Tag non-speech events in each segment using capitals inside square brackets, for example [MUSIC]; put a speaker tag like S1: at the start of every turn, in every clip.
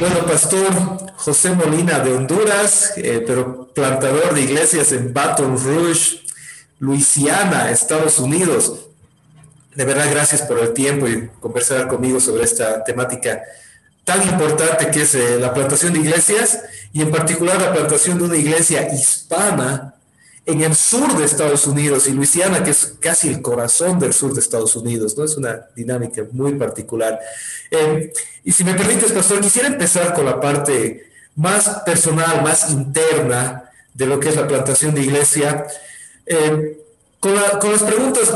S1: Bueno, Pastor José Molina de Honduras, eh, pero plantador de iglesias en Baton Rouge, Luisiana, Estados Unidos. De verdad, gracias por el tiempo y conversar conmigo sobre esta temática tan importante que es eh, la plantación de iglesias y en particular la plantación de una iglesia hispana en el sur de Estados Unidos y Luisiana, que es casi el corazón del sur de Estados Unidos, ¿no? Es una dinámica muy particular. Eh, y si me permites, pastor, quisiera empezar con la parte más personal, más interna de lo que es la plantación de iglesia, eh, con, las preguntas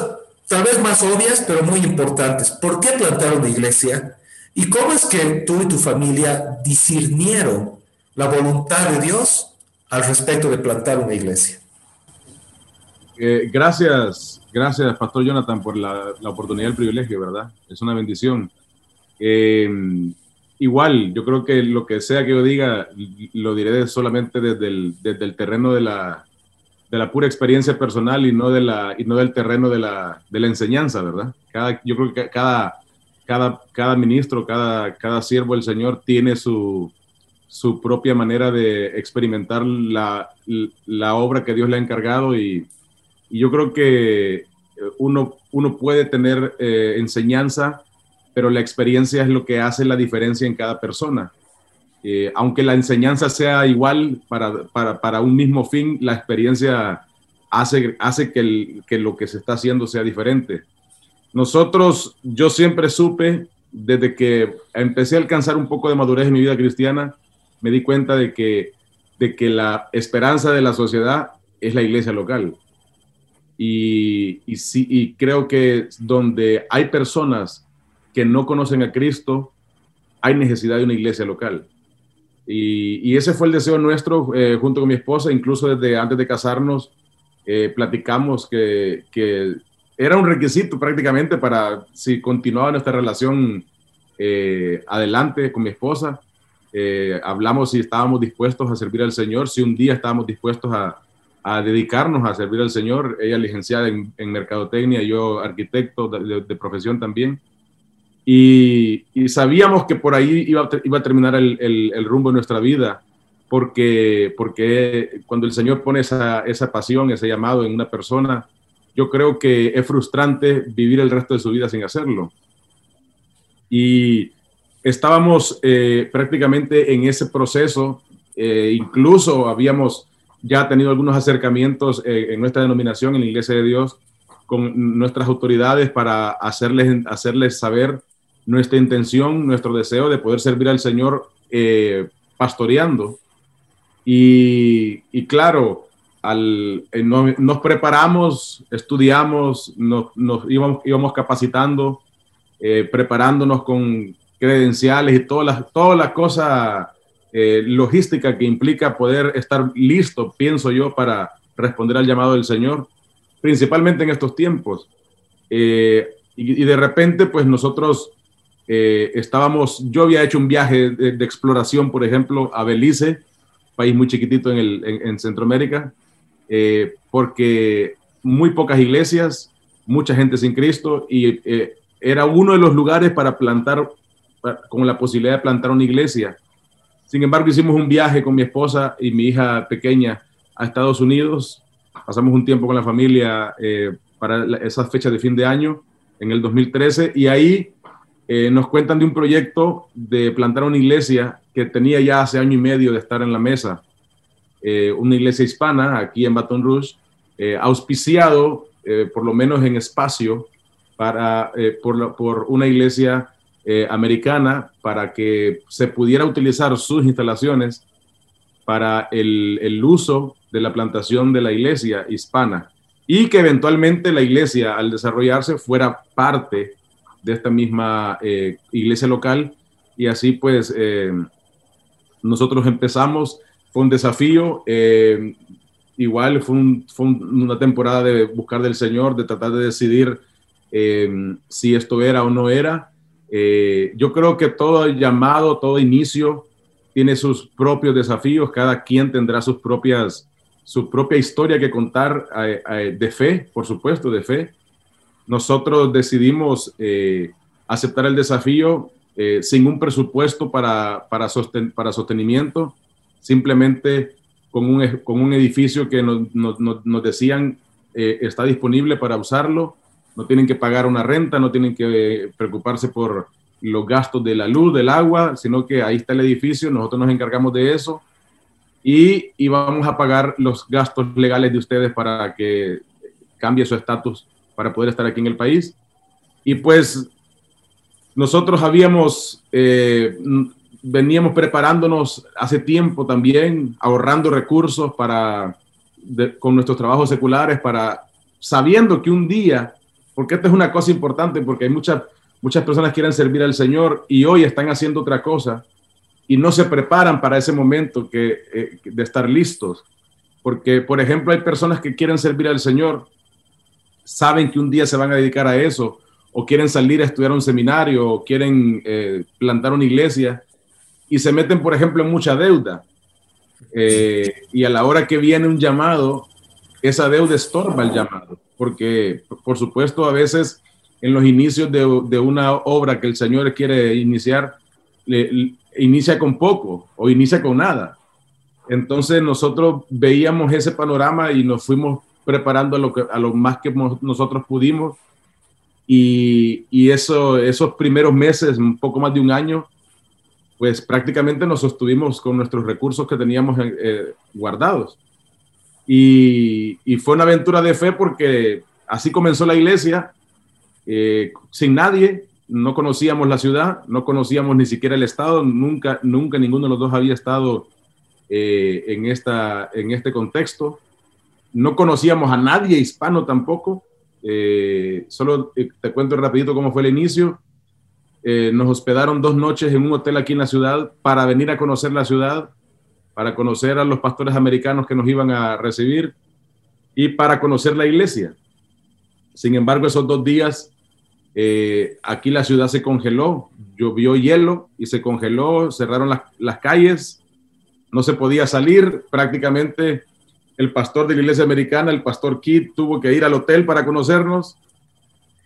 S1: tal vez más obvias, pero muy importantes. ¿Por qué plantar una iglesia? ¿Y cómo es que tú y tu familia discernieron la voluntad de Dios al respecto de plantar una iglesia?
S2: Eh, gracias, gracias, Pastor Jonathan, por la, oportunidad y el privilegio, ¿verdad? Es una bendición. Eh, igual, yo creo que lo que sea que yo diga, lo diré solamente desde el, desde el terreno de la, de la pura experiencia personal y no, de la, y no del terreno de la, de la enseñanza, ¿verdad? Cada, yo creo que cada, cada, cada ministro, cada, cada siervo del Señor tiene su, su propia manera de experimentar la, la obra que Dios le ha encargado y, y yo creo que eh, uno, uno puede tener eh, enseñanza, pero la experiencia es lo que hace la diferencia en cada persona. Eh, aunque la enseñanza sea igual para, para, para, un mismo fin, la experiencia hace, hace que, el, que lo que se está haciendo sea diferente. Nosotros, yo siempre supe, desde que empecé a alcanzar un poco de madurez en mi vida cristiana, me di cuenta de que, de que la esperanza de la sociedad es la iglesia local. Y, y, sí, y creo que donde hay personas que no conocen a Cristo, hay necesidad de una iglesia local. Y, y ese fue el deseo nuestro eh, junto con mi esposa, incluso desde antes de casarnos, eh, platicamos que, que, era un requisito prácticamente para si continuaba nuestra relación eh, adelante con mi esposa. hablamos si estábamos dispuestos a servir al Señor, si un día estábamos dispuestos a, a dedicarnos a servir al Señor. Ella licenciada en, mercadotecnia, yo arquitecto de, profesión también. Y, sabíamos que por ahí iba, iba a terminar el, el, rumbo de nuestra vida, porque, porque cuando el Señor pone esa, esa pasión, ese llamado en una persona, yo creo que es frustrante vivir el resto de su vida sin hacerlo. Y estábamos eh, prácticamente en ese proceso, eh, incluso habíamos ya ha tenido algunos acercamientos eh, en nuestra denominación, en la Iglesia de Dios, con nuestras autoridades para hacerles, hacerles saber nuestra intención, nuestro deseo de poder servir al Señor eh, pastoreando. Y, y claro, al, eh, nos preparamos, estudiamos, nos, nos íbamos, íbamos, capacitando, preparándonos con credenciales y todas las, todas las cosas eh, logística que implica poder estar listo, pienso yo, para responder al llamado del Señor, principalmente en estos tiempos. Eh, y, de repente, pues nosotros eh, estábamos, yo había hecho un viaje de, exploración, por ejemplo, a Belice, país muy chiquitito en, el, en Centroamérica, porque muy pocas iglesias, mucha gente sin Cristo, y era uno de los lugares para plantar, con la posibilidad de plantar una iglesia sin embargo, hicimos un viaje con mi esposa y mi hija pequeña a Estados Unidos. Pasamos un tiempo con la familia eh, para esas fechas de fin de año, en el 2013, y ahí eh, nos cuentan de un proyecto de plantar una iglesia que tenía ya hace año y medio de estar en la mesa. Eh, una iglesia hispana aquí en Baton Rouge, auspiciado, por lo menos en espacio, para, por, por una iglesia eh, americana para que se pudiera utilizar sus instalaciones para el, el, uso de la plantación de la iglesia hispana y que eventualmente la iglesia al desarrollarse fuera parte de esta misma eh, iglesia local. Y así pues eh, nosotros empezamos, fue un desafío, igual fue, fue, una temporada de buscar del Señor, de tratar de decidir si esto era o no era, eh, yo creo que todo llamado, todo inicio tiene sus propios desafíos, cada quien tendrá sus propias, su propia historia que contar eh, eh, de fe, por supuesto, de fe. Nosotros decidimos aceptar el desafío eh, sin un presupuesto para, para, para sostenimiento, simplemente con un, con un edificio que nos, nos, nos decían eh, está disponible para usarlo, no tienen que pagar una renta, no tienen que preocuparse por los gastos de la luz, del agua, sino que ahí está el edificio, nosotros nos encargamos de eso y, y vamos a pagar los gastos legales de ustedes para que cambie su estatus para poder estar aquí en el país. Y pues nosotros habíamos, eh, veníamos preparándonos hace tiempo también, ahorrando recursos para, con nuestros trabajos seculares, para, sabiendo que un día, porque esta es una cosa importante, porque hay muchas, muchas personas que quieren servir al Señor y hoy están haciendo otra cosa y no se preparan para ese momento que, eh, de estar listos. Porque, por ejemplo, hay personas que quieren servir al Señor, saben que un día se van a dedicar a eso, o quieren salir a estudiar un seminario, o quieren eh, plantar una iglesia, y se meten, por ejemplo, en mucha deuda. Eh, y a la hora que viene un llamado, esa deuda estorba el llamado, porque, por supuesto, a veces en los inicios de, una obra que el Señor quiere iniciar, inicia con poco o inicia con nada. Entonces nosotros veíamos ese panorama y nos fuimos preparando a lo, que, a lo más que nosotros pudimos. Y, y eso, esos primeros meses, un poco más de un año, pues prácticamente nos sostuvimos con nuestros recursos que teníamos eh, guardados. Y, fue una aventura de fe porque así comenzó la iglesia, eh, sin nadie, no conocíamos la ciudad, no conocíamos ni siquiera el estado, nunca, nunca ninguno de los dos había estado eh, en, esta, en este contexto no conocíamos a nadie hispano tampoco. Eh, solo te cuento rapidito cómo fue el inicio. Nos hospedaron dos noches en un hotel aquí en la ciudad para venir a conocer la ciudad, para conocer a los pastores americanos que nos iban a recibir y para conocer la iglesia. Sin embargo, esos dos días aquí la ciudad se congeló, llovió hielo y se congeló, cerraron las, calles, no se podía salir, prácticamente el pastor de la iglesia americana, el pastor Kid, tuvo que ir al hotel para conocernos.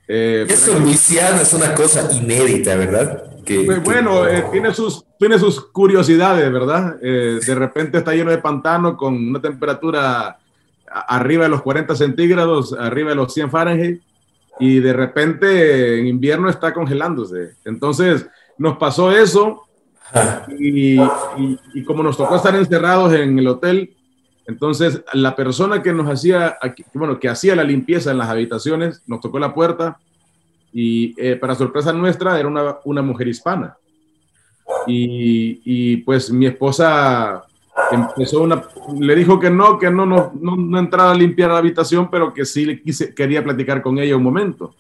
S1: Eh, Eso Luisiana es una cosa inédita, ¿verdad?
S2: Que, pues, bueno, eh, tiene, sus, tiene sus curiosidades, ¿verdad? Eh, de repente está lleno de pantano con una temperatura arriba de los 40 centígrados, arriba de los 100 Fahrenheit, y de repente en invierno está congelándose. Entonces nos pasó eso, y, y como nos tocó estar encerrados en el hotel, entonces, la persona que nos hacía, bueno, que hacía la limpieza en las habitaciones, nos tocó la puerta y eh, para sorpresa nuestra era una, una mujer hispana. Y, y, pues mi esposa empezó una, le dijo que no, que no, no, no, no entrara a limpiar la habitación, pero que sí le quise, quería platicar con ella un momento.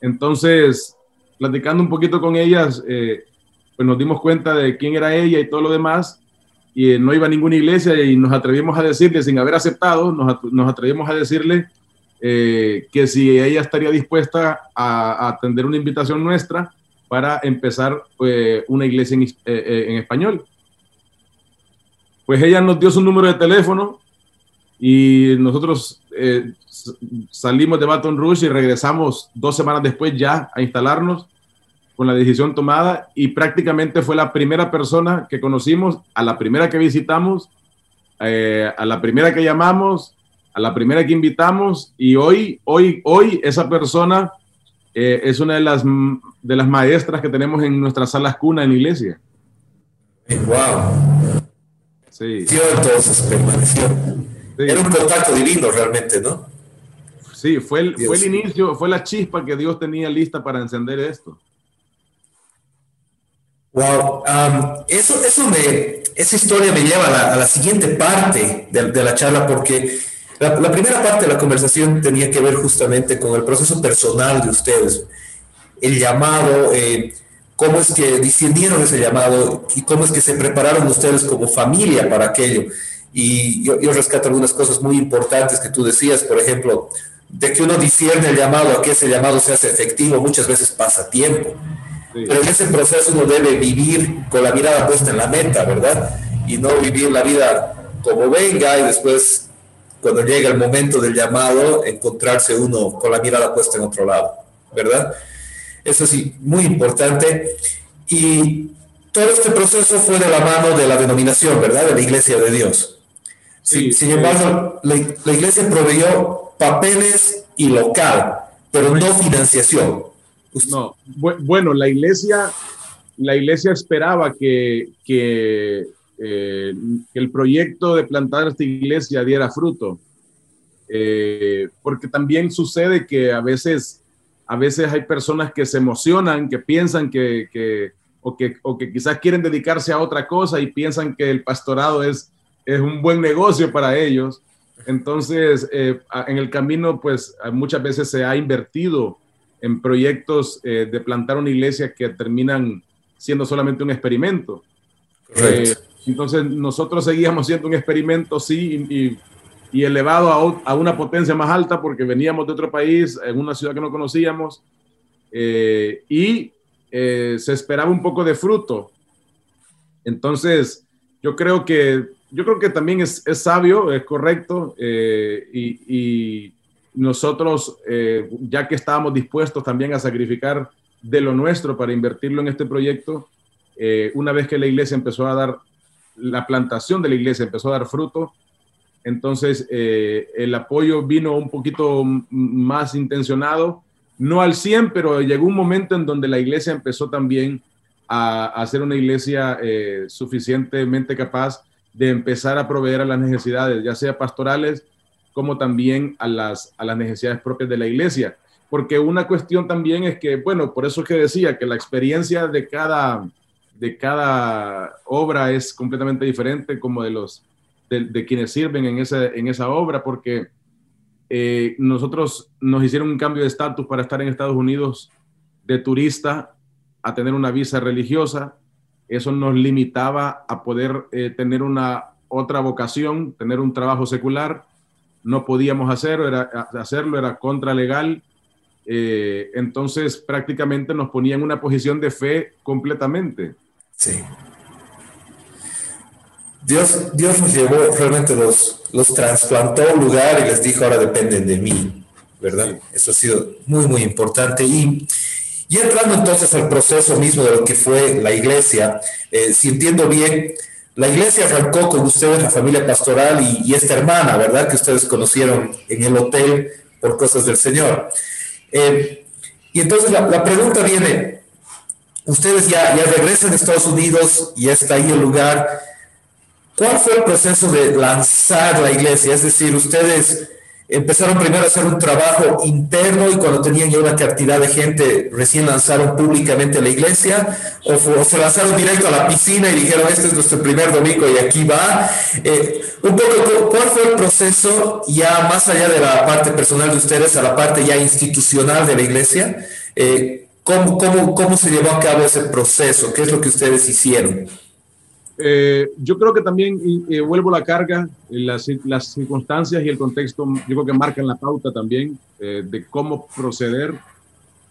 S2: Entonces, platicando un poquito con ellas, eh, pues nos dimos cuenta de quién era ella y todo lo demás y no iba a ninguna iglesia y nos atrevimos a decirle, sin haber aceptado, nos, nos atrevimos a decirle eh, que si ella estaría dispuesta a, atender una invitación nuestra para empezar eh, una iglesia en, eh, en, español. Pues ella nos dio su número de teléfono y nosotros salimos de Baton Rouge y regresamos dos semanas después ya a instalarnos con la decisión tomada y prácticamente fue la primera persona que conocimos, a la primera que visitamos, eh, a la primera que llamamos, a la primera que invitamos y hoy, hoy, hoy esa persona eh, es una de las, de las maestras que tenemos en nuestras salas cuna en la iglesia.
S1: ¡Wow! Sí. entonces permaneció. Era un contacto divino realmente, ¿no?
S2: Sí, fue el, fue el inicio, fue la chispa que Dios tenía lista para encender esto.
S1: Wow, um, eso, eso me, esa historia me lleva a la, siguiente parte de, la charla porque la, primera parte de la conversación tenía que ver justamente con el proceso personal de ustedes, el llamado, eh, cómo es que discernieron ese llamado y cómo es que se prepararon ustedes como familia para aquello. Y yo, yo rescato algunas cosas muy importantes que tú decías, por ejemplo, de que uno discierne el llamado a que ese llamado se hace efectivo, muchas veces pasa tiempo. Pero en ese proceso uno debe vivir con la mirada puesta en la meta, ¿verdad? Y no vivir la vida como venga y después, cuando llega el momento del llamado, encontrarse uno con la mirada puesta en otro lado, ¿verdad? Eso sí, muy importante. Y todo este proceso fue de la mano de la denominación, ¿verdad? De la Iglesia de Dios. Sí, sin embargo, la, Iglesia proveyó papeles y local, pero no financiación.
S2: No, bueno, la Iglesia, la Iglesia esperaba que, que, eh, el proyecto de plantar esta iglesia diera fruto. Eh, porque también sucede que a veces, a veces hay personas que se emocionan, que piensan que, que o que, o que quizás quieren dedicarse a otra cosa y piensan que el pastorado es, es un buen negocio para ellos. Entonces, eh, en el camino, pues muchas veces se ha invertido en proyectos eh, de plantar una iglesia que terminan siendo solamente un experimento. Eh, entonces, nosotros seguíamos siendo un experimento, sí, y, y elevado a, a, una potencia más alta porque veníamos de otro país, en una ciudad que no conocíamos, y eh, se esperaba un poco de fruto. Entonces, yo creo que, yo creo que también es, es sabio, es correcto, eh, y, nosotros, eh, ya que estábamos dispuestos también a sacrificar de lo nuestro para invertirlo en este proyecto, una vez que la iglesia empezó a dar, la plantación de la iglesia empezó a dar fruto, entonces el apoyo vino un poquito más intencionado no al 100, pero llegó un momento en donde la iglesia empezó también a, a ser una iglesia eh, suficientemente capaz de empezar a proveer a las necesidades, ya sea pastorales como también a las, a las necesidades propias de la iglesia. Porque una cuestión también es que, bueno, por eso es que decía que la experiencia de cada, de cada obra es completamente diferente como de los de, quienes sirven en esa, en esa obra, porque eh, nosotros nos hicieron un cambio de estatus para estar en Estados Unidos de turista a tener una visa religiosa. Eso nos limitaba a poder eh, tener una otra vocación, tener un trabajo secular. No podíamos hacerlo, era, hacerlo, era contralegal. Eh, entonces prácticamente nos ponía en una posición de fe completamente.
S1: Sí. Dios, Dios nos llevó, realmente los, los trasplantó a un lugar y les dijo, ahora dependen de mí, ¿verdad? Eso ha sido muy, muy importante. Y, y entrando entonces al proceso mismo de lo que fue la iglesia, eh, si entiendo bien, la iglesia arrancó con ustedes, la familia pastoral y, esta hermana, ¿verdad? Que ustedes conocieron en el hotel por cosas del Señor. Eh, y entonces la, la, pregunta viene, ustedes ya, ya regresan a Estados Unidos y está ahí el lugar ¿Cuál fue el proceso de lanzar la iglesia? Es decir, ustedes empezaron primero a hacer un trabajo interno y cuando tenían ya una cantidad de gente recién lanzaron públicamente la iglesia o, se lanzaron directo a la piscina y dijeron este es nuestro primer domingo y aquí va. Eh, un poco, ¿cuál fue el proceso ya más allá de la parte personal de ustedes a la parte ya institucional de la iglesia? Eh, ¿cómo, cómo, cómo se llevó a cabo ese proceso? ¿Qué es lo que ustedes hicieron?
S2: Eh, yo creo que también, y, vuelvo la carga, las, las, circunstancias y el contexto, yo creo que marcan la pauta también eh, de cómo proceder.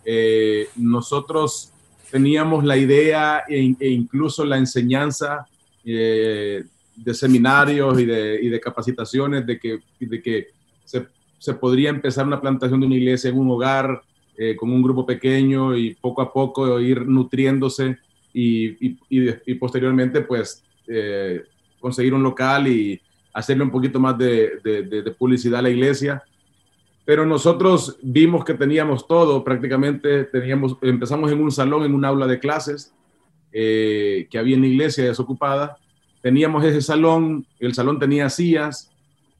S2: Eh, nosotros teníamos la idea e, e incluso la enseñanza de seminarios y de, y de, capacitaciones de que, de que se, se, podría empezar una plantación de una iglesia en un hogar con un grupo pequeño y poco a poco ir nutriéndose y, y, posteriormente pues eh, conseguir un local y hacerle un poquito más de, de, publicidad a la iglesia. Pero nosotros vimos que teníamos todo, prácticamente teníamos, empezamos en un salón, en un aula de clases eh, que había en la iglesia desocupada. Teníamos ese salón, el salón tenía sillas,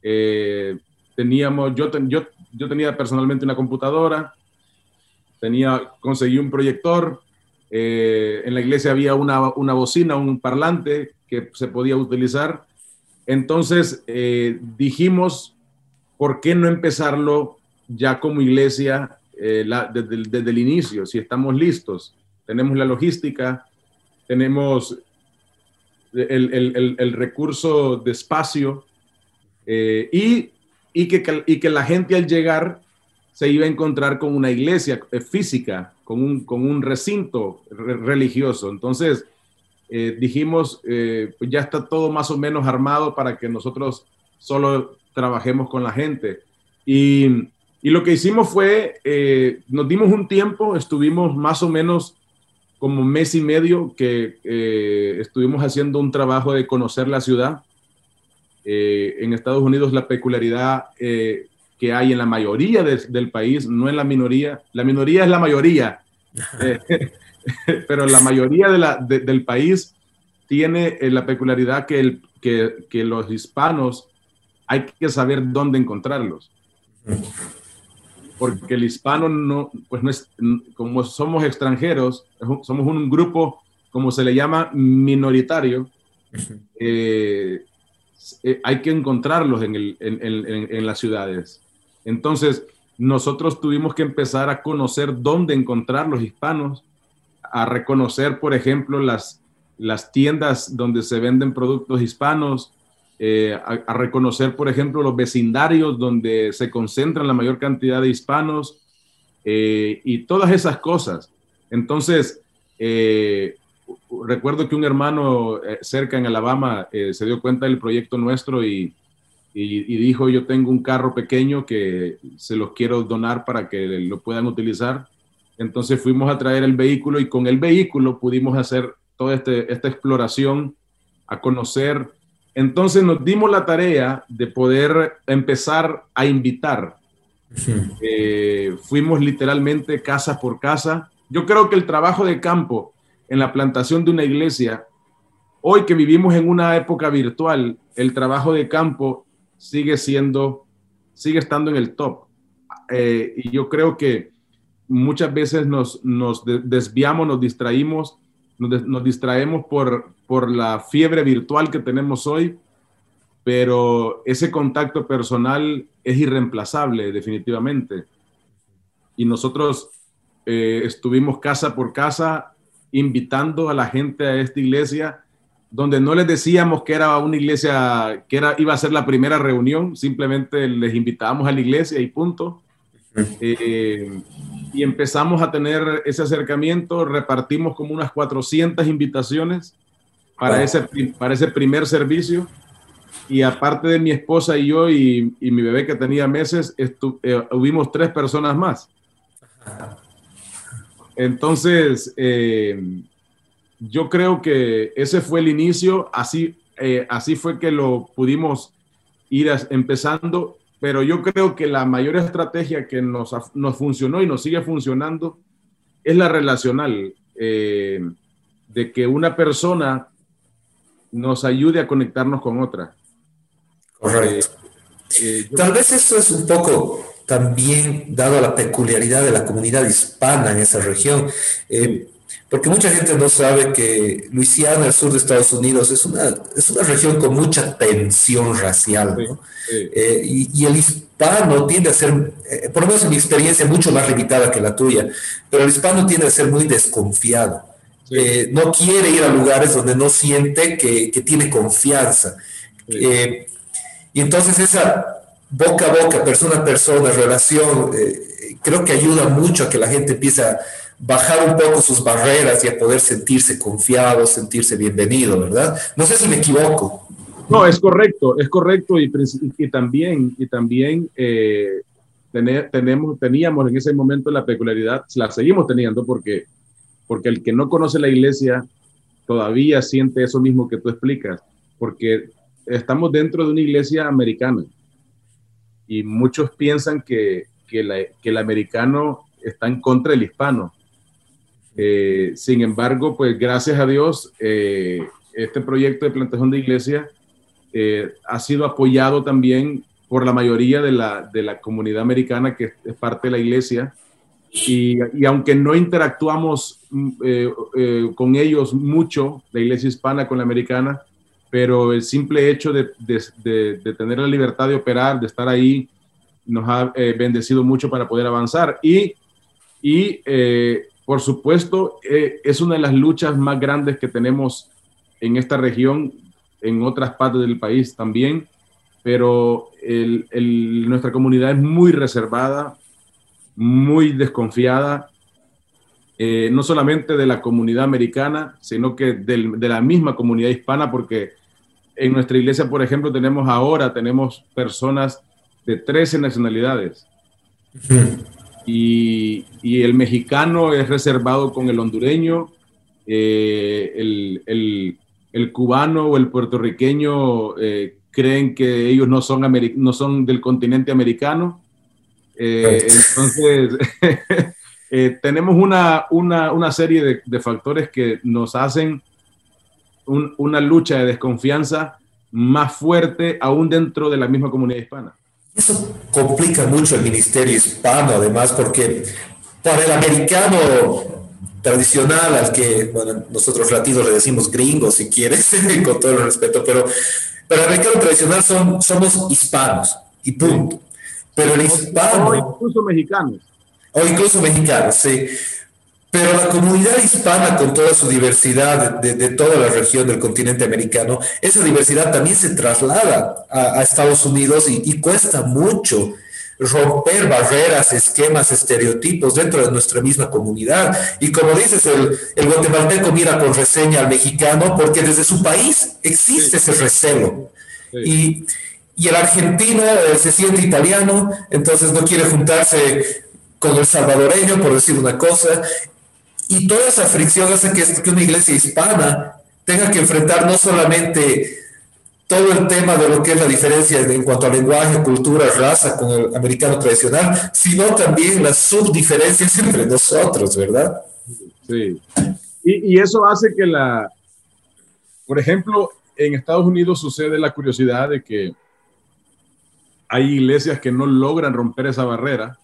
S2: eh, teníamos, yo, yo, yo tenía personalmente una computadora, tenía, conseguí un proyector, eh, en la iglesia había una, una, bocina, un parlante que se podía utilizar. Entonces eh, dijimos, ¿por qué no empezarlo ya como iglesia eh, desde, el inicio? Si estamos listos, tenemos la logística, tenemos el, recurso de espacio y, y, que, y que la gente al llegar se iba a encontrar con una iglesia física con un, con un recinto religioso. Entonces, eh, dijimos, eh, pues ya está todo más o menos armado para que nosotros solo trabajemos con la gente. Y, y lo que hicimos fue, eh, nos dimos un tiempo, estuvimos más o menos como mes y medio que eh, estuvimos haciendo un trabajo de conocer la ciudad. Eh, en Estados Unidos la peculiaridad eh, que hay en la mayoría del país, no en la minoría, la minoría es la mayoría, [LAUGHS] pero la mayoría de la, del país tiene la peculiaridad que, el, que, que los hispanos hay que saber dónde encontrarlos. Porque el hispano no, pues no es, como somos extranjeros, somos un grupo, como se le llama, minoritario, eh, eh, hay que encontrarlos en, el, en, en, en, las ciudades. Entonces, nosotros tuvimos que empezar a conocer dónde encontrar los hispanos, a reconocer, por ejemplo, las, las tiendas donde se venden productos hispanos, eh, a, reconocer, por ejemplo, los vecindarios donde se concentran la mayor cantidad de hispanos eh, y todas esas cosas. Entonces, eh, recuerdo que un hermano cerca en Alabama se dio cuenta del proyecto nuestro y, y, dijo, yo tengo un carro pequeño que se los quiero donar para que lo puedan utilizar. Entonces fuimos a traer el vehículo y con el vehículo pudimos hacer toda este, esta exploración, a conocer entonces nos dimos la tarea de poder empezar a invitar. Eh, fuimos literalmente casa por casa. Yo creo que el trabajo de campo en la plantación de una iglesia, hoy que vivimos en una época virtual, el trabajo de campo sigue siendo, sigue estando en el top. Eh, y yo creo que muchas veces nos, nos desviamos, nos distraímos nos, distraemos por, por la fiebre virtual que tenemos hoy, pero ese contacto personal es irreemplazable definitivamente. Y nosotros eh, estuvimos casa por casa invitando a la gente a esta iglesia, donde no les decíamos que era una iglesia, que era, iba a ser la primera reunión, simplemente les invitábamos a la iglesia y punto. Eh, y empezamos a tener ese acercamiento, repartimos como unas 400 invitaciones para, ese, para ese primer servicio. Y aparte de mi esposa y yo y, y mi bebé que tenía meses, eh, hubimos tres personas más. Entonces, eh, yo creo que ese fue el inicio, así, eh, así fue que lo pudimos ir empezando pero yo creo que la mayor estrategia que nos, nos funcionó y nos sigue funcionando es la relacional, eh, de que una persona nos ayude a conectarnos con otra.
S1: Correcto. Eh, Tal vez eso es un poco también dado a la peculiaridad de la comunidad hispana en esa región. Eh, porque mucha gente no sabe que Luisiana, el sur de Estados Unidos, es una, es una región con mucha tensión racial, ¿no? Eh, y, el hispano tiende a ser, eh, por lo menos en mi experiencia, mucho más limitada que la tuya, pero el hispano tiende a ser muy desconfiado. Eh, no quiere ir a lugares donde no siente que, que tiene confianza. y entonces esa boca a boca, persona a persona, relación, creo que ayuda mucho a que la gente empiece a bajar un poco sus barreras y a poder sentirse confiado, sentirse bienvenido, ¿verdad? No sé si me equivoco.
S2: No, es correcto, es correcto y, también, y también eh, tenemos, teníamos en ese momento la peculiaridad, la seguimos teniendo porque, porque el que no conoce la iglesia todavía siente eso mismo que tú explicas, porque estamos dentro de una iglesia americana y muchos piensan que, que el americano está en contra del hispano eh, sin embargo, pues gracias a Dios, eh, este proyecto de plantación de iglesia eh, ha sido apoyado también por la mayoría de la, de la comunidad americana que es parte de la iglesia. Y, y aunque no interactuamos mm, con ellos mucho, la iglesia hispana con la americana, pero el simple hecho de, de, de, tener la libertad de operar, de estar ahí, nos ha bendecido mucho para poder avanzar. Y, y por supuesto, eh, es una de las luchas más grandes que tenemos en esta región, en otras partes del país también, pero nuestra comunidad es muy reservada, muy desconfiada, eh, no solamente de la comunidad americana, sino que de la misma comunidad hispana, porque en nuestra iglesia, por ejemplo, tenemos ahora, tenemos personas de 13 nacionalidades y, el mexicano es reservado con el hondureño, eh, el, el, cubano o el puertorriqueño eh, creen que ellos no son, no son del continente americano. Eh, entonces, [LAUGHS] tenemos una, una, una serie de, de, factores que nos hacen una lucha de desconfianza más fuerte aún dentro de la misma comunidad hispana.
S1: Eso complica mucho el ministerio hispano, además, porque para el americano tradicional, al que bueno, nosotros latinos le decimos gringo, si quieres, [LAUGHS] con todo el respeto, pero para el americano tradicional son, somos hispanos, y punto. Pero el hispano...
S2: O incluso mexicanos.
S1: O incluso mexicanos, sí. Pero la comunidad hispana, con toda su diversidad de, toda la región del continente americano, esa diversidad también se traslada a, Estados Unidos y, cuesta mucho romper barreras, esquemas, estereotipos dentro de nuestra misma comunidad. Y como dices, el, el guatemalteco mira con reseña al mexicano porque desde su país existe ese recelo. Y, y el argentino eh, se siente italiano, entonces no quiere juntarse con el salvadoreño, por decir una cosa, y toda esa fricción hace que, que una iglesia hispana tenga que enfrentar no solamente todo el tema de lo que es la diferencia en cuanto a lenguaje, cultura, raza con el americano tradicional, sino también las subdiferencias entre nosotros, ¿verdad?
S2: Sí. Y, y, eso hace que la, por ejemplo, en Estados Unidos sucede la curiosidad de que hay iglesias que no logran romper esa barrera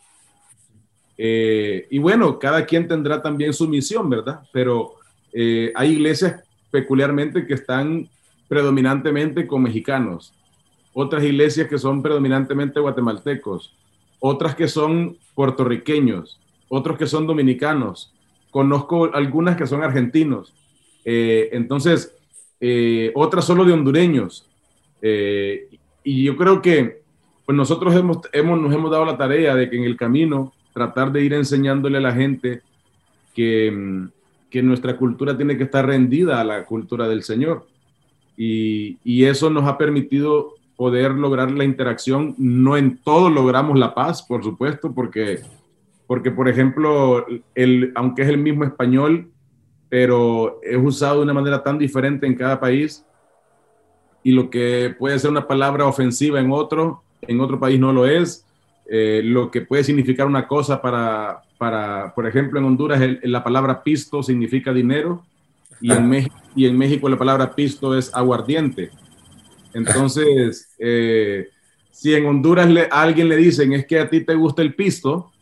S2: eh, y bueno, cada quien tendrá también su misión, ¿verdad? Pero eh, hay iglesias peculiarmente que están predominantemente con mexicanos, otras iglesias que son predominantemente guatemaltecos, otras que son puertorriqueños, otros que son dominicanos, conozco algunas que son argentinos, eh, entonces otras solo de hondureños. y yo creo que pues nosotros hemos, hemos, nos hemos dado la tarea de que en el camino tratar de ir enseñándole a la gente que, mm, que nuestra cultura tiene que estar rendida a la cultura del Señor. Y, y, eso nos ha permitido poder lograr la interacción. No en todo logramos la paz, por supuesto, porque, porque por ejemplo, el, aunque es el mismo español, pero es usado de una manera tan diferente en cada país y lo que puede ser una palabra ofensiva en otro, en otro país no lo es eh, lo que puede significar una cosa para, para por ejemplo, en Honduras la palabra pisto significa dinero y en, México, y en México la palabra pisto es aguardiente. Entonces, [LAUGHS] eh, si en Honduras a alguien le dicen es que a ti te gusta el pisto,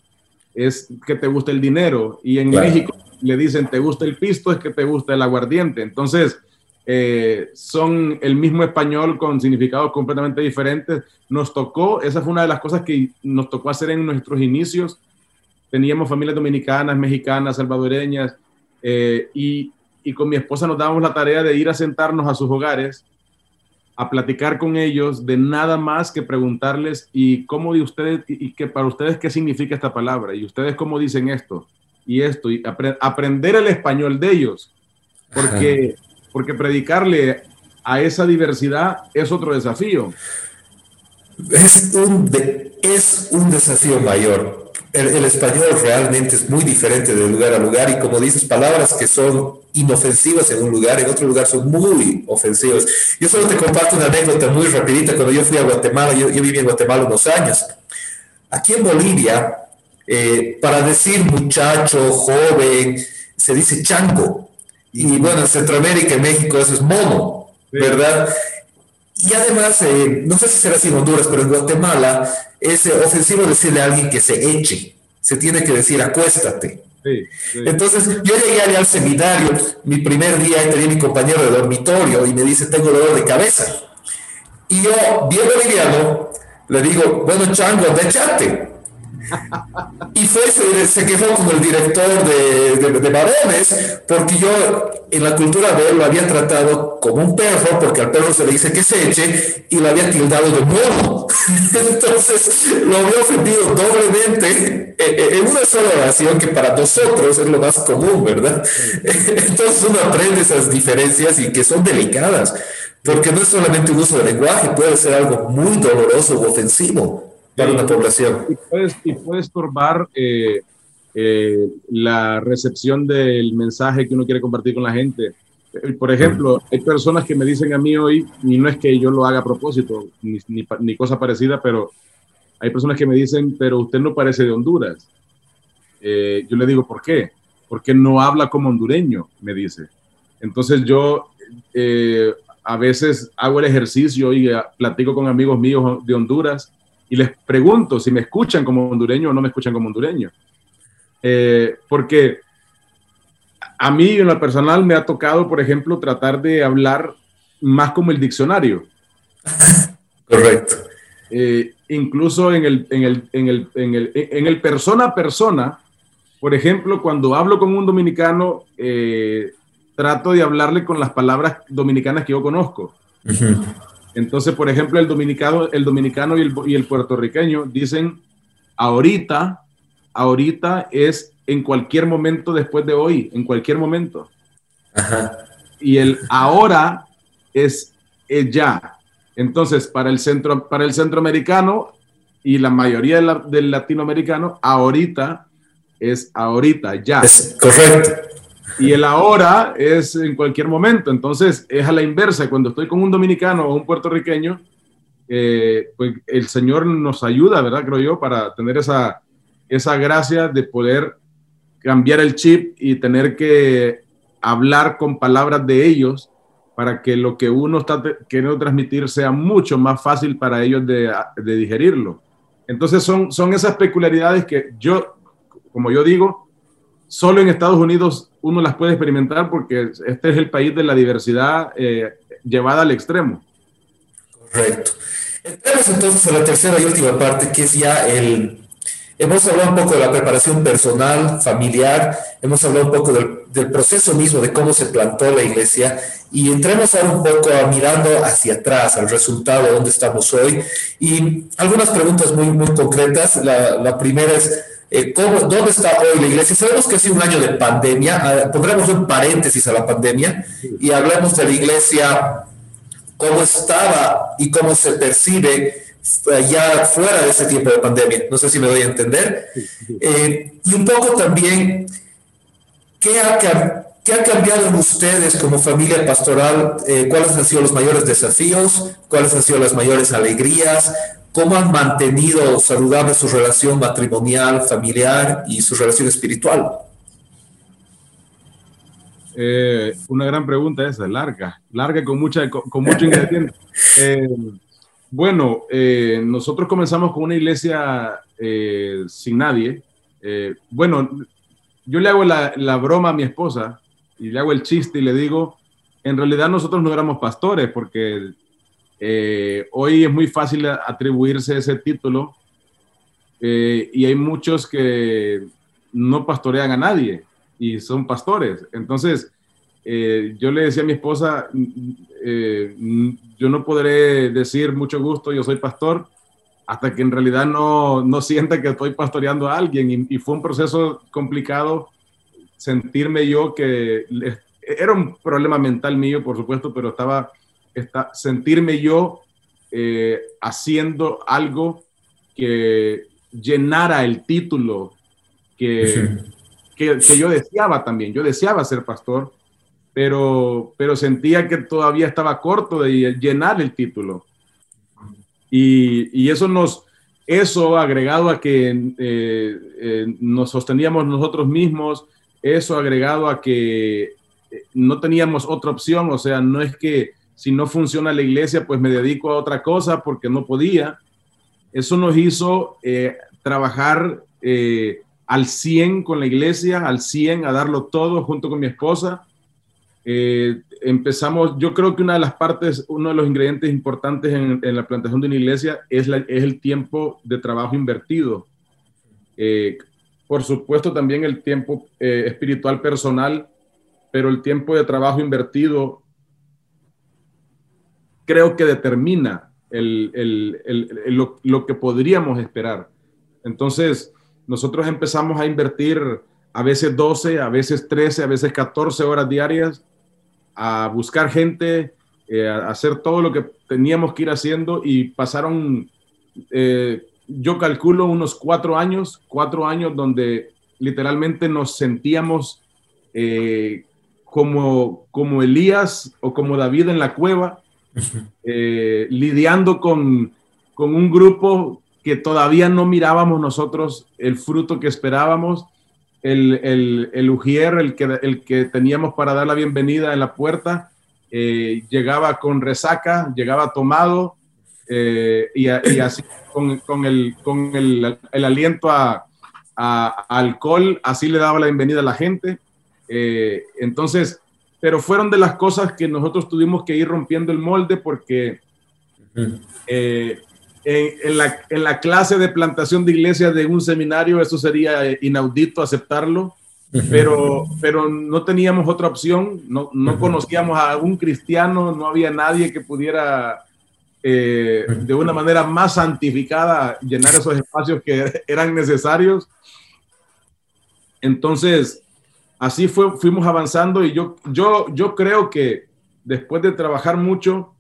S2: es que te gusta el dinero. Y en México le dicen te gusta el pisto, es que te gusta el aguardiente. Entonces, eh, son el mismo español con significados completamente diferentes. Nos tocó, esa fue una de las cosas que nos tocó hacer en nuestros inicios. Teníamos familias dominicanas, mexicanas, salvadoreñas, eh, y, y, con mi esposa nos dábamos la tarea de ir a sentarnos a sus hogares, a platicar con ellos de nada más que preguntarles y cómo de ustedes, y que para ustedes qué significa esta palabra, y ustedes cómo dicen esto y esto, y aprender el español de ellos, porque [LAUGHS] porque predicarle a esa diversidad es otro desafío.
S1: Es un, es un desafío mayor. El, español realmente es muy diferente de lugar a lugar y como dices, palabras que son inofensivas en un lugar, en otro lugar son muy ofensivas. Yo solo te comparto una anécdota muy rapidita. Cuando yo fui a Guatemala, yo, viví en Guatemala unos años. Aquí en Bolivia, eh, para decir muchacho, joven, se dice chango. Y bueno, en Centroamérica y México eso es mono, ¿verdad? Y además, eh, no sé si será así en Honduras, pero en Guatemala es ofensivo decirle a alguien que se eche. Se tiene que decir acuéstate. Entonces, yo llegué allá al seminario, mi primer día, y tenía mi compañero de dormitorio y me dice, tengo dolor de cabeza. Y yo, bien boliviano, le digo, bueno, chango, déchate. Y fue, se, quejó con el director de, de, varones, porque yo en la cultura de él lo había tratado como un perro, porque al perro se le dice que se eche, y lo había tildado de mono. [LAUGHS] Entonces lo había ofendido doblemente eh, eh, en una sola oración, que para nosotros es lo más común, ¿verdad? [LAUGHS] Entonces uno aprende esas diferencias y que son delicadas, porque no es solamente un uso de lenguaje, puede ser algo muy doloroso o ofensivo para una población.
S2: Y puedes, y puedes turbar eh, eh, la recepción del mensaje que uno quiere compartir con la gente. Eh, por ejemplo, hay personas que me dicen a mí hoy, y no es que yo lo haga a propósito, ni, ni, cosa parecida, pero hay personas que me dicen, pero usted no parece de Honduras. Eh, yo le digo, ¿por qué? Porque no habla como hondureño, me dice. Entonces yo a veces hago el ejercicio y platico con amigos míos de Honduras y les pregunto si me escuchan como hondureño o no me escuchan como hondureño. Eh, porque a mí en lo personal me ha tocado, por ejemplo, tratar de hablar más como el diccionario. [LAUGHS]
S1: Correcto.
S2: Eh, incluso en el, en, el, en, el, en, el, en el persona a persona, por ejemplo, cuando hablo con un dominicano, eh, trato de hablarle con las palabras dominicanas que yo conozco. Entonces, por ejemplo, el dominicano, el dominicano y el, y el puertorriqueño dicen ahorita, ahorita es en cualquier momento después de hoy, en cualquier momento. Y el ahora es, ya. Entonces, para el, centro, para el centroamericano y la mayoría del latinoamericano, ahorita es ahorita, ya.
S1: Es correcto.
S2: Y el ahora es en cualquier momento. Entonces, es a la inversa. Cuando estoy con un dominicano o un puertorriqueño, eh, pues el Señor nos ayuda, ¿verdad? Creo yo, para tener esa, esa gracia de poder cambiar el chip y tener que hablar con palabras de ellos para que lo que uno está queriendo transmitir sea mucho más fácil para ellos de, de digerirlo. Entonces son, son esas peculiaridades que yo, como yo digo, solo en Estados Unidos uno las puede experimentar porque este es el país de la diversidad eh, llevada al extremo.
S1: Correcto. Entremos entonces a la tercera y última parte, que es ya el, Hemos hablado un poco de la preparación personal, familiar, hemos hablado un poco del, proceso mismo de cómo se plantó la iglesia y entremos ahora un poco a mirando hacia atrás, al resultado de dónde estamos hoy. Y algunas preguntas muy, muy concretas. La, primera es, eh, ¿cómo, ¿dónde está hoy la iglesia? Sabemos que ha sido un año de pandemia, ah, pondremos un paréntesis a la pandemia y hablemos de la iglesia, cómo estaba y cómo se percibe ya fuera de ese tiempo de pandemia. No sé si me doy a entender. Eh, y un poco también, ¿qué ha, ¿qué ha, cambiado en ustedes como familia pastoral? Eh, ¿Cuáles han sido los mayores desafíos? ¿Cuáles han sido las mayores alegrías? ¿Cómo han mantenido saludable su relación matrimonial, familiar y su relación espiritual?
S2: Eh, una gran pregunta esa, larga, larga con, mucha, con, mucho ingrediente. [LAUGHS] Bueno, eh, nosotros comenzamos con una iglesia sin nadie. Bueno, yo le hago la, broma a mi esposa y le hago el chiste y le digo, en realidad nosotros no éramos pastores porque hoy es muy fácil atribuirse ese título y hay muchos que no pastorean a nadie y son pastores. Entonces, yo le decía a mi esposa, yo no podré decir mucho gusto, yo soy pastor, hasta que en realidad no, no sienta que estoy pastoreando a alguien. Y, fue un proceso complicado sentirme yo que era un problema mental mío, por supuesto, pero estaba, está, sentirme yo eh, haciendo algo que llenara el título que, que, que, yo deseaba también. Yo deseaba ser pastor pero, pero sentía que todavía estaba corto de llenar el título. Y, y eso nos, eso agregado a que eh, eh, nos sosteníamos nosotros mismos, eso agregado a que eh, no teníamos otra opción, o sea, no es que si no funciona la iglesia, pues me dedico a otra cosa porque no podía. Eso nos hizo trabajar al 100 con la iglesia, al 100 a darlo todo junto con mi esposa eh, empezamos, yo creo que una de las partes, uno de los ingredientes importantes en, la plantación de una iglesia es, el tiempo de trabajo invertido. Eh, por supuesto también el tiempo eh, espiritual personal, pero el tiempo de trabajo invertido creo que determina el, el, lo, lo que podríamos esperar. Entonces, nosotros empezamos a invertir a veces 12, a veces 13, a veces 14 horas diarias a buscar gente, eh, a hacer todo lo que teníamos que ir haciendo y pasaron, eh, yo calculo unos cuatro años, cuatro años donde literalmente nos sentíamos eh, como, como Elías o como David en la cueva, eh, lidiando con, con un grupo que todavía no mirábamos nosotros el fruto que esperábamos, el, el, el ujier, el que, el que teníamos para dar la bienvenida en la puerta, eh, llegaba con resaca, llegaba tomado eh, y, así con, con, el, con el, el aliento a, a, alcohol, así le daba la bienvenida a la gente. Eh, entonces, pero fueron de las cosas que nosotros tuvimos que ir rompiendo el molde porque en, en, la, en, la, clase de plantación de iglesias de un seminario eso sería inaudito aceptarlo pero, pero no teníamos otra opción, no, no conocíamos a un cristiano, no había nadie que pudiera eh, de una manera más santificada llenar esos espacios que [LAUGHS] eran necesarios. Entonces, así fue, fuimos avanzando y yo, yo, yo creo que después de trabajar mucho,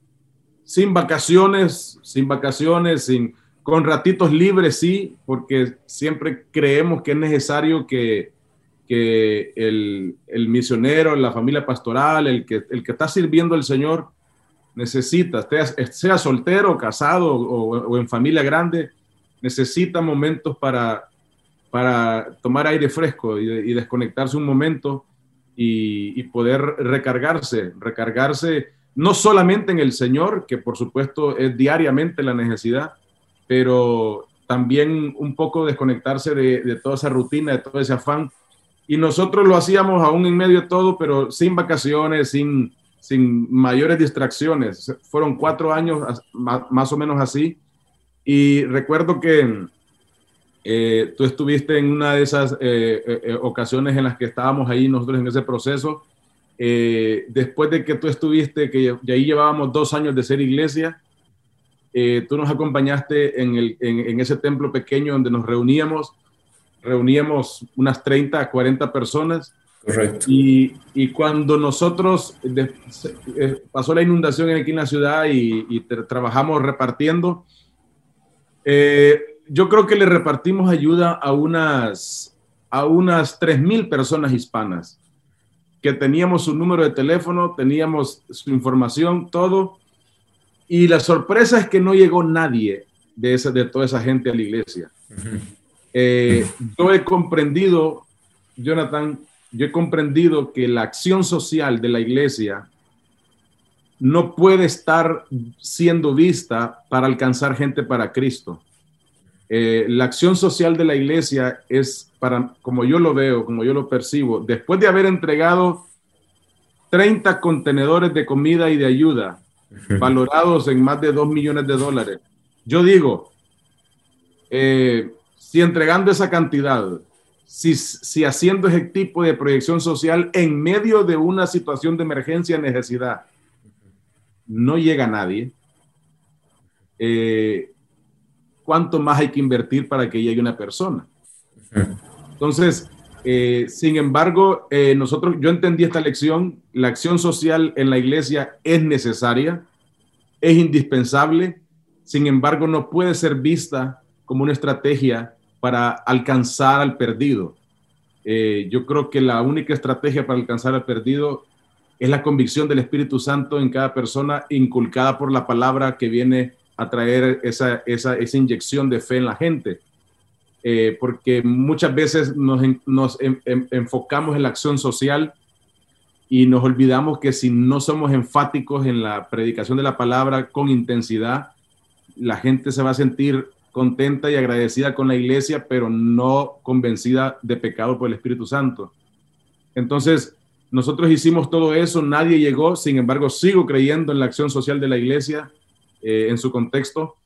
S2: sin vacaciones, sin vacaciones, sin, con ratitos libres, sí, porque siempre creemos que es necesario que, que el, el, misionero, la familia pastoral, el que, el que está sirviendo al Señor, necesita, sea, soltero, casado o, en familia grande, necesita momentos para, para tomar aire fresco y, desconectarse un momento y, y, poder recargarse, recargarse no solamente en el Señor, que por supuesto es diariamente la necesidad, pero también un poco desconectarse de, de toda esa rutina, de todo ese afán. Y nosotros lo hacíamos aún en medio de todo, pero sin vacaciones, sin, sin mayores distracciones. Fueron cuatro años más o menos así. Y recuerdo que eh, tú estuviste en una de esas eh, eh, ocasiones en las que estábamos ahí nosotros en ese proceso. después de que tú estuviste, que ya ahí llevábamos dos años de ser iglesia, tú nos acompañaste en, el, en ese templo pequeño donde nos reuníamos reuníamos unas 30 40 personas.
S1: Correcto.
S2: Y, y cuando nosotros eh, pasó la inundación aquí en la ciudad y, y trabajamos repartiendo, eh, yo creo que le repartimos ayuda a unas, a unas 3.000 personas hispanas, que teníamos su número de teléfono, teníamos su información, todo. Y la sorpresa es que no llegó nadie de, esa, de toda esa gente a la iglesia. Eh, yo he comprendido, Jonathan, yo he comprendido que la acción social de la iglesia no puede estar siendo vista para alcanzar gente para Cristo. Eh, la acción social de la iglesia es para, como yo lo veo, como yo lo percibo, después de haber entregado 30 contenedores de comida y de ayuda, [LAUGHS] valorados en más de 2 millones de dólares. Yo digo, eh, si entregando esa cantidad, si, haciendo ese tipo de proyección social en medio de una situación de emergencia, necesidad, no llega nadie, eh, ¿cuánto más hay que invertir para que llegue una persona? Entonces, eh, sin embargo, eh, nosotros, yo entendí esta lección, la acción social en la iglesia es necesaria, es indispensable, sin embargo, no puede ser vista como una estrategia para alcanzar al perdido. Eh, yo creo que la única estrategia para alcanzar al perdido es la convicción del Espíritu Santo en cada persona, inculcada por la palabra que viene a traer esa, esa, esa inyección de fe en la gente. Eh, porque muchas veces nos, nos enfocamos en la acción social y nos olvidamos que si no somos enfáticos en la predicación de la palabra con intensidad, la gente se va a sentir contenta y agradecida con la iglesia, pero no convencida de pecado por el Espíritu Santo. Entonces, nosotros hicimos todo eso, nadie llegó, sin embargo, sigo creyendo en la acción social de la iglesia eh, en su contexto,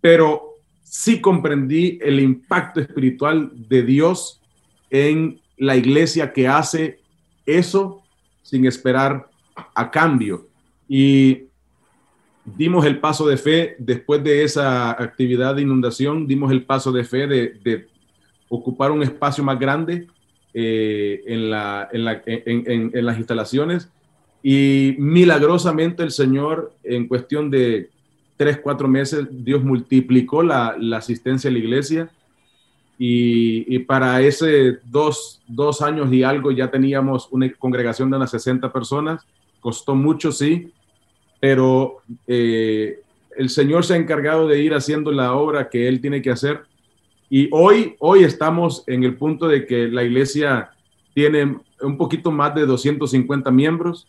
S2: pero sí comprendí el impacto espiritual de Dios en la iglesia que hace eso sin esperar a cambio. Y dimos el paso de fe después de esa actividad de inundación, dimos el paso de fe de, ocupar un espacio más grande eh, en, la, en, las instalaciones y milagrosamente el Señor en cuestión de tres, cuatro meses, Dios multiplicó la, asistencia a la iglesia y, para ese dos, dos, años y algo ya teníamos una congregación de unas 60 personas. Costó mucho, sí, pero eh, el Señor se ha encargado de ir haciendo la obra que Él tiene que hacer. Y hoy, hoy estamos en el punto de que la iglesia tiene un poquito más de 250 miembros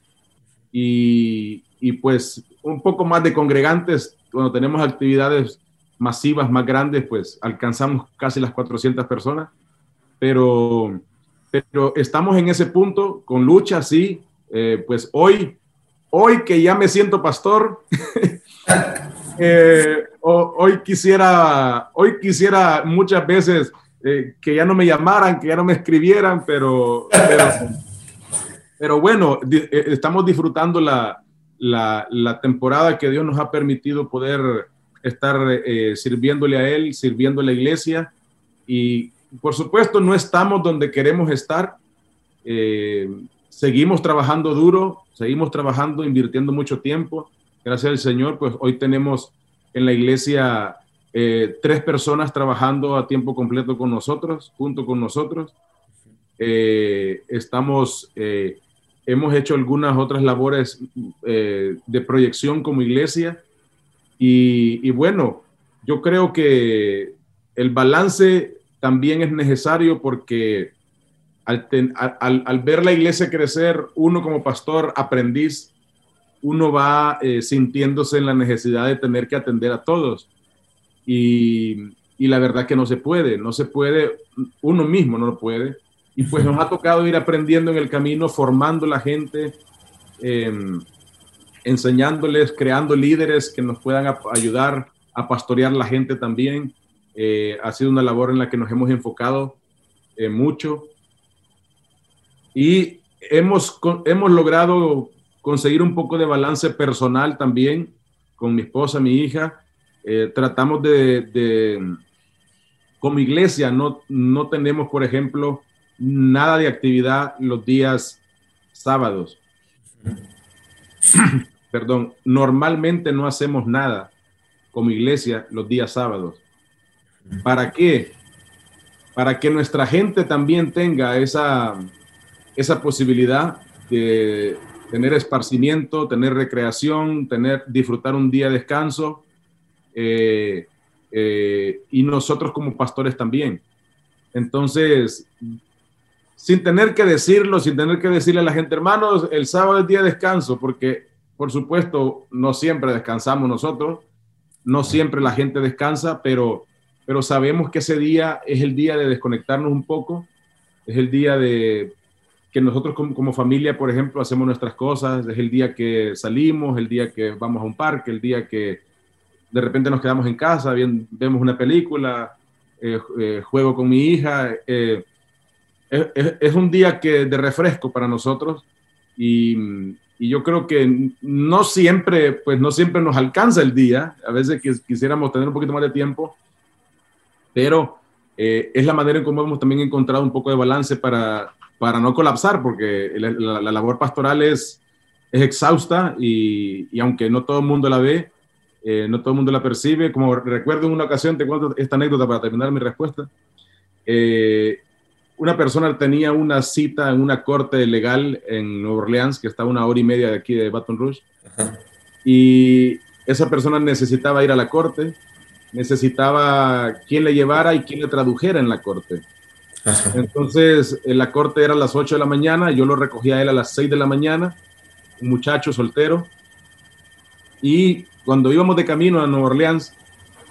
S2: y, y pues un poco más de congregantes. Cuando tenemos actividades masivas más grandes, pues alcanzamos casi las 400 personas, pero, pero estamos en ese punto con lucha, sí, eh, pues hoy, hoy que ya me siento pastor, [LAUGHS] eh, hoy quisiera, hoy quisiera muchas veces eh, que ya no me llamaran, que ya no me escribieran, pero, pero, bueno, estamos disfrutando la, la, temporada que Dios nos ha permitido poder estar eh, sirviéndole a Él, sirviendo a la iglesia. Y por supuesto no estamos donde queremos estar. Eh, seguimos trabajando duro, seguimos trabajando, invirtiendo mucho tiempo. Gracias al Señor, pues hoy tenemos en la iglesia eh, tres personas trabajando a tiempo completo con nosotros, junto con nosotros. estamos, hemos hecho algunas otras labores de proyección como iglesia y, bueno, yo creo que el balance también es necesario porque al, ver la iglesia crecer, uno como pastor, aprendiz, uno va eh, sintiéndose en la necesidad de tener que atender a todos. Y, la verdad que no se puede, no se puede, uno mismo no lo puede. Y pues nos ha tocado ir aprendiendo en el camino, formando la gente. Em, enseñándoles, creando líderes que nos puedan ayudar a pastorear la gente también. Eh, ha sido una labor en la que nos hemos enfocado eh, mucho y hemos, hemos logrado conseguir un poco de balance personal también con mi esposa, mi hija. Eh, tratamos de, de, como iglesia, no, no tenemos, por ejemplo, nada de actividad los días sábados [CLEARS THROAT] perdón, normalmente no hacemos nada como iglesia los días sábados. ¿Para qué? Para que nuestra gente también tenga esa, esa posibilidad de tener esparcimiento, tener recreación, tener, disfrutar un día de descanso. Eh, eh, y nosotros como pastores también. Entonces, sin tener que decirlo, sin tener que decirle a la gente, hermanos, el sábado es día de descanso, porque por supuesto, no siempre descansamos nosotros, no siempre la gente descansa, pero, pero sabemos que ese día es el día de desconectarnos un poco, es el día de que nosotros como, familia, por ejemplo, hacemos nuestras cosas, es el día que salimos, el día que vamos a un parque, el día que de repente nos quedamos en casa, bien, vemos una película, eh, eh, juego con mi hija. Eh, es, es, un día que de refresco para nosotros y, y yo creo que no siempre, pues no siempre nos alcanza el día, a veces quisiéramos tener un poquito más de tiempo, pero eh, es la manera en cómo hemos también encontrado un poco de balance para, para no colapsar, porque la, labor pastoral es, es exhausta y, y, aunque no todo el mundo la ve, eh, no todo el mundo la percibe, como recuerdo en una ocasión, te cuento esta anécdota para terminar mi respuesta, eh, una persona tenía una cita en una corte legal en Nueva Orleans, que está a una hora y media de aquí de Baton Rouge, y esa persona necesitaba ir a la corte, necesitaba quien le llevara y quien le tradujera en la corte. Entonces, en la corte era a las 8 de la mañana, yo lo recogía a él a las 6 de la mañana, un muchacho soltero, y cuando íbamos de camino a Nueva Orleans,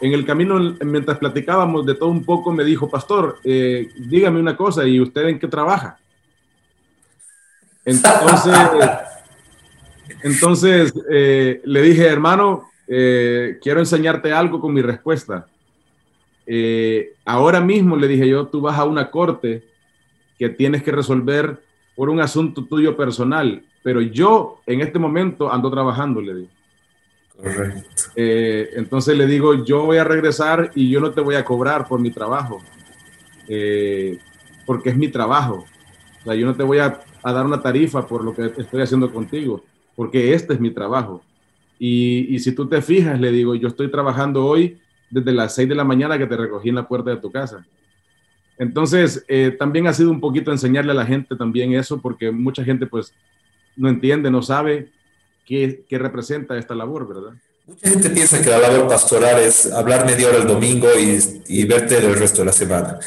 S2: en el camino, mientras platicábamos de todo un poco, me dijo, pastor, eh, dígame una cosa, ¿y usted en qué trabaja? Entonces, [LAUGHS] entonces eh, le dije, hermano, eh, quiero enseñarte algo con mi respuesta. ahora mismo le dije yo, tú vas a una corte que tienes que resolver por un asunto tuyo personal, pero yo en este momento ando trabajando, le dije. Correcto. Eh, entonces le digo, yo voy a regresar y yo no te voy a cobrar por mi trabajo, eh, porque es mi trabajo. O sea, yo no te voy a, dar una tarifa por lo que estoy haciendo contigo, porque este es mi trabajo. Y, y, si tú te fijas, le digo, yo estoy trabajando hoy desde las 6 de la mañana que te recogí en la puerta de tu casa. Entonces, eh, también ha sido un poquito enseñarle a la gente también eso, porque mucha gente pues no entiende, no sabe qué, qué representa esta labor, ¿verdad?
S1: Mucha gente piensa que la labor pastoral es hablar media hora el domingo y, y verte el resto de la semana.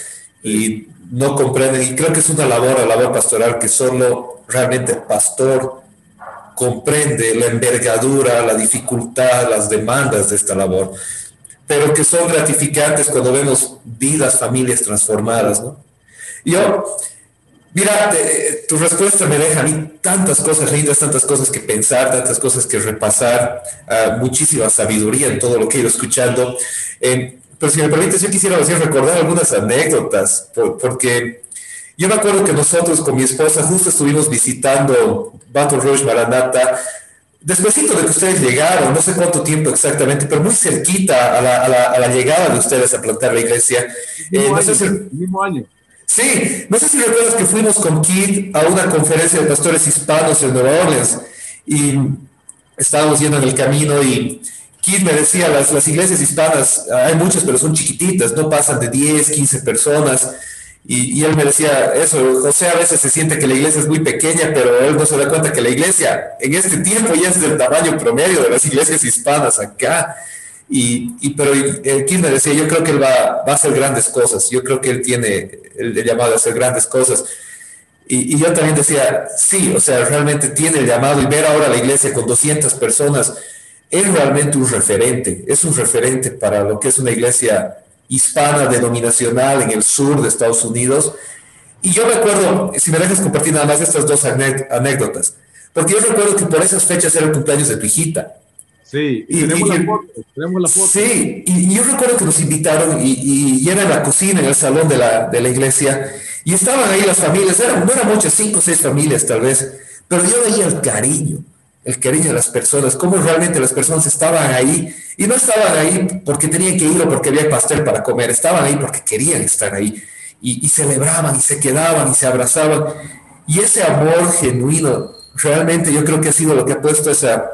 S1: Y no comprenden, y creo que es una labor, la labor pastoral, que solo realmente el pastor comprende la envergadura, la dificultad, las demandas de esta labor, pero que son gratificantes cuando vemos vidas, familias transformadas, ¿no? Yo, mira, tu respuesta me deja a mí tantas cosas lindas, tantas cosas que pensar, tantas cosas que repasar, uh, muchísima sabiduría en todo lo que he ido escuchando. Eh, pero si me permites, yo quisiera decir, recordar algunas anécdotas, porque yo me acuerdo que nosotros con mi esposa justo estuvimos visitando Battle Rouge Maranata, despuésito de que ustedes llegaron, no sé cuánto tiempo exactamente, pero muy cerquita a la, a la, a la llegada de ustedes a plantar la iglesia.
S2: Eh, no sé si, mismo año.
S1: Sí, no sé si recuerdas que fuimos con Kid a una conferencia de pastores hispanos en Nueva Orleans y estábamos yendo en el camino y Kid me decía, las, las iglesias hispanas, hay muchas, pero son chiquititas, no pasan de 10, 15 personas. Y, él me decía eso, José a veces se siente que la iglesia es muy pequeña, pero él no se da cuenta que la iglesia en este tiempo ya es del tamaño promedio de las iglesias hispanas acá. Y, y pero Kid me decía, yo creo que él va, a hacer grandes cosas, yo creo que él tiene el, el llamado a hacer grandes cosas. Y, y, yo también decía, sí, o sea, realmente tiene el llamado y ver ahora la iglesia con 200 personas es realmente un referente, es un referente para lo que es una iglesia hispana denominacional en el sur de Estados Unidos. Y yo recuerdo, si me dejas compartir nada más estas dos anécdotas, porque yo recuerdo que por esas fechas era el cumpleaños de tu hijita.
S2: Sí, y, tenemos, y, la foto, tenemos, la foto,
S1: Sí, y, yo recuerdo que nos invitaron y, y, era en la cocina, en el salón de la, de la iglesia, y estaban ahí las familias, eran, no eran muchas, cinco o seis familias tal vez, pero yo veía el cariño, el cariño de las personas, cómo realmente las personas estaban ahí y no estaban ahí porque tenían que ir o porque había pastel para comer, estaban ahí porque querían estar ahí y, y, celebraban y se quedaban y se abrazaban. Y ese amor genuino, realmente yo creo que ha sido lo que ha puesto esa,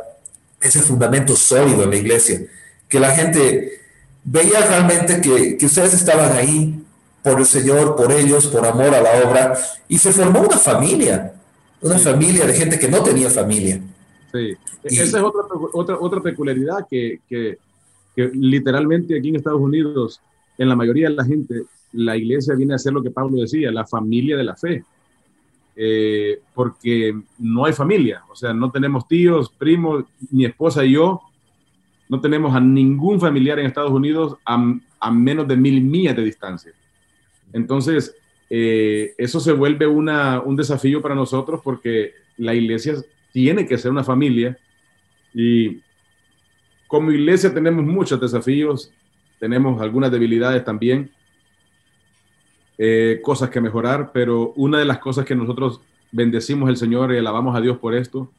S1: ese fundamento sólido en la iglesia, que la gente veía realmente que, que ustedes estaban ahí por el Señor, por ellos, por amor a la obra, y se formó una familia, una familia de gente que no tenía familia.
S2: Sí, y, esa es otra, otra, otra peculiaridad que, que, que, literalmente aquí en Estados Unidos, en la mayoría de la gente, la iglesia viene a ser lo que Pablo decía, la familia de la fe. Eh, porque no hay familia, o sea, no tenemos tíos, primos, mi esposa y yo, no tenemos a ningún familiar en Estados Unidos a, a menos de mil millas de distancia. Entonces, eh, eso se vuelve una, un desafío para nosotros porque la iglesia tiene que ser una familia y como iglesia tenemos muchos desafíos, tenemos algunas debilidades también, eh, cosas que mejorar, pero una de las cosas que nosotros bendecimos al Señor y alabamos a Dios por esto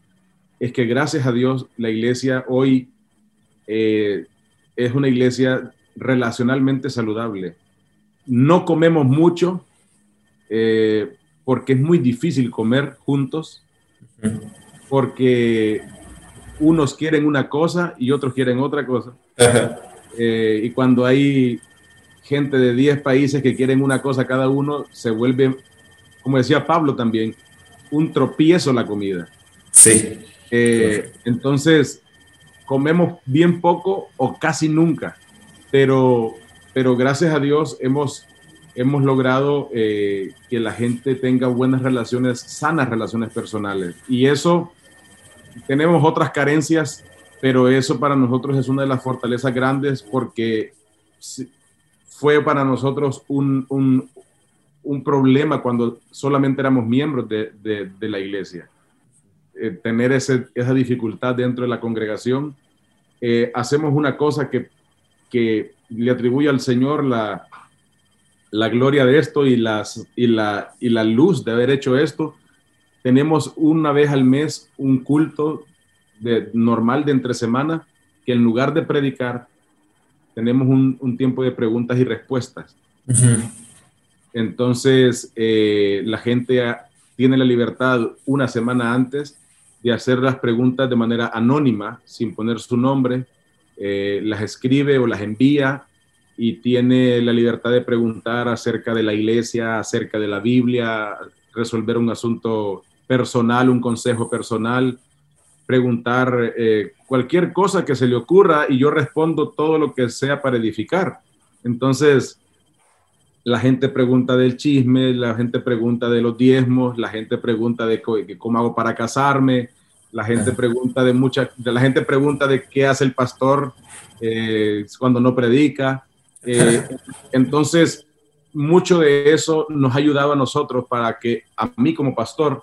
S2: es que gracias a Dios la iglesia hoy eh, es una iglesia relacionalmente saludable. No comemos mucho eh, porque es muy difícil comer juntos. Porque unos quieren una cosa y otros quieren otra cosa. Eh, y cuando hay gente de 10 países que quieren una cosa cada uno, se vuelve, como decía Pablo también, un tropiezo la comida.
S1: Sí.
S2: Eh, entonces, comemos bien poco o casi nunca, pero, pero gracias a Dios hemos, hemos logrado eh, que la gente tenga buenas relaciones, sanas relaciones personales. Y eso tenemos otras carencias, pero eso para nosotros es una de las fortalezas grandes porque fue para nosotros un, un, un problema cuando solamente éramos miembros de, de, de la iglesia. Eh, tener ese, esa dificultad dentro de la congregación. Eh, hacemos una cosa que, que le atribuye al Señor la, la gloria de esto y, las, y, la, y la luz de haber hecho esto, tenemos una vez al mes un culto de, normal de entre semana, que en lugar de predicar, tenemos un, un tiempo de preguntas y respuestas. Uh -huh. Entonces, eh, la gente tiene la libertad una semana antes de hacer las preguntas de manera anónima, sin poner su nombre, eh, las escribe o las envía y, y tiene la libertad de preguntar acerca de la iglesia, acerca de la Biblia, resolver un asunto personal, un consejo personal, preguntar eh, cualquier cosa que se le ocurra y yo respondo todo lo que sea para edificar. Entonces, la gente pregunta del chisme, la gente pregunta de los diezmos, la gente pregunta de cómo hago para casarme, la gente pregunta de mucha, la gente pregunta de qué hace el pastor eh, cuando no predica. Eh, entonces, mucho de eso nos ha ayudado a nosotros para que a mí como pastor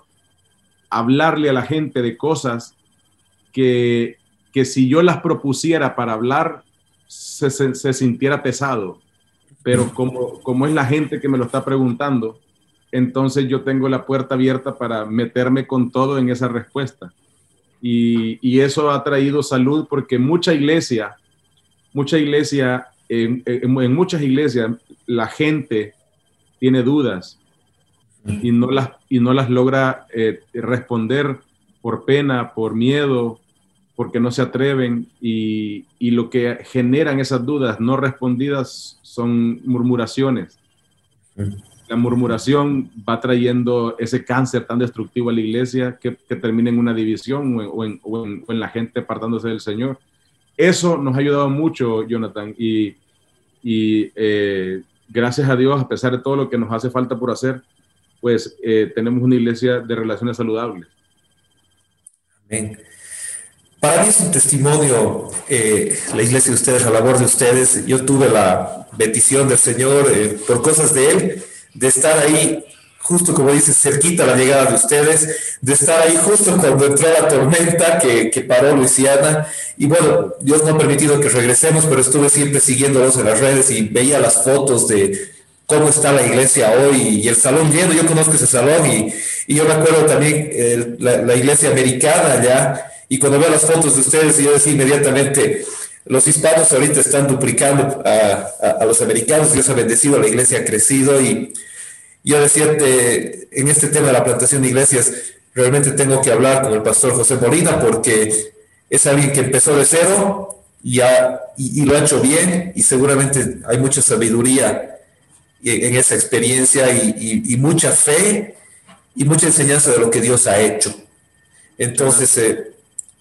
S2: hablarle a la gente de cosas que, que si yo las propusiera para hablar se, se sintiera pesado. Pero como, como es la gente que me lo está preguntando, entonces yo tengo la puerta abierta para meterme con todo en esa respuesta. Y, y eso ha traído salud porque mucha iglesia, mucha iglesia, en, en, muchas iglesias la gente tiene dudas y no las, y no las logra eh, responder por pena, por miedo, porque no se atreven y, y, lo que generan esas dudas no respondidas son murmuraciones. La murmuración va trayendo ese cáncer tan destructivo a la iglesia que, que termina en una división o en, o, en, o en, la gente apartándose del Señor. Eso nos ha ayudado mucho, Jonathan, y, y eh, gracias a Dios, a pesar de todo lo que nos hace falta por hacer, pues eh, tenemos una iglesia de relaciones saludables.
S1: Amén. Para mí es un testimonio eh, la iglesia de ustedes, la labor de ustedes. Yo tuve la bendición del Señor eh, por cosas de Él, de estar ahí justo como dices, cerquita a la llegada de ustedes, de estar ahí justo cuando entró la tormenta que, que, paró Luisiana. Y bueno, Dios no ha permitido que regresemos, pero estuve siempre siguiéndolos en las redes y veía las fotos de cómo está la iglesia hoy y el salón lleno. Yo conozco ese salón y, yo me acuerdo también eh, la, iglesia americana allá y cuando veo las fotos de ustedes, yo decía inmediatamente, los hispanos ahorita están duplicando a, los americanos, Dios ha bendecido, la iglesia ha crecido. Y yo decía, en este tema de la plantación de iglesias, realmente tengo que hablar con el pastor José Molina porque es alguien que empezó de cero y, ha, y lo ha hecho bien y seguramente hay mucha sabiduría en esa experiencia y, y, mucha fe y mucha enseñanza de lo que Dios ha hecho. Entonces, eh,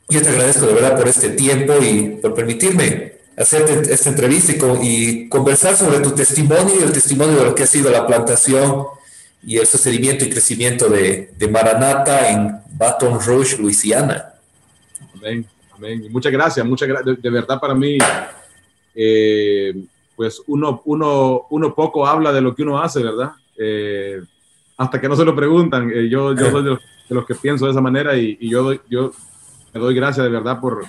S1: yo te agradezco de verdad por este tiempo y por permitirme hacerte esta entrevista y, y, conversar sobre tu testimonio y el testimonio de lo que ha sido la plantación y el sucedimiento y crecimiento de, de Maranata en Baton Rouge, Luisiana.
S2: Amén, amén. Muchas gracias, muchas gracias. De, de verdad para mí, eh, pues uno, uno, uno poco habla de lo que uno hace, ¿verdad? Eh, hasta que no se lo preguntan. Eh, yo, yo soy de los, que pienso de esa manera y, yo, yo me doy gracias de verdad por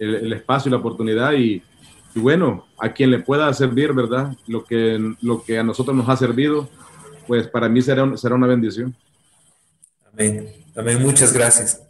S2: el, el espacio y la oportunidad y, y, bueno, a quien le pueda servir, ¿verdad? Lo que, lo que a nosotros nos ha servido, pues para mí será, será una bendición.
S1: Amén. Amén. Muchas gracias.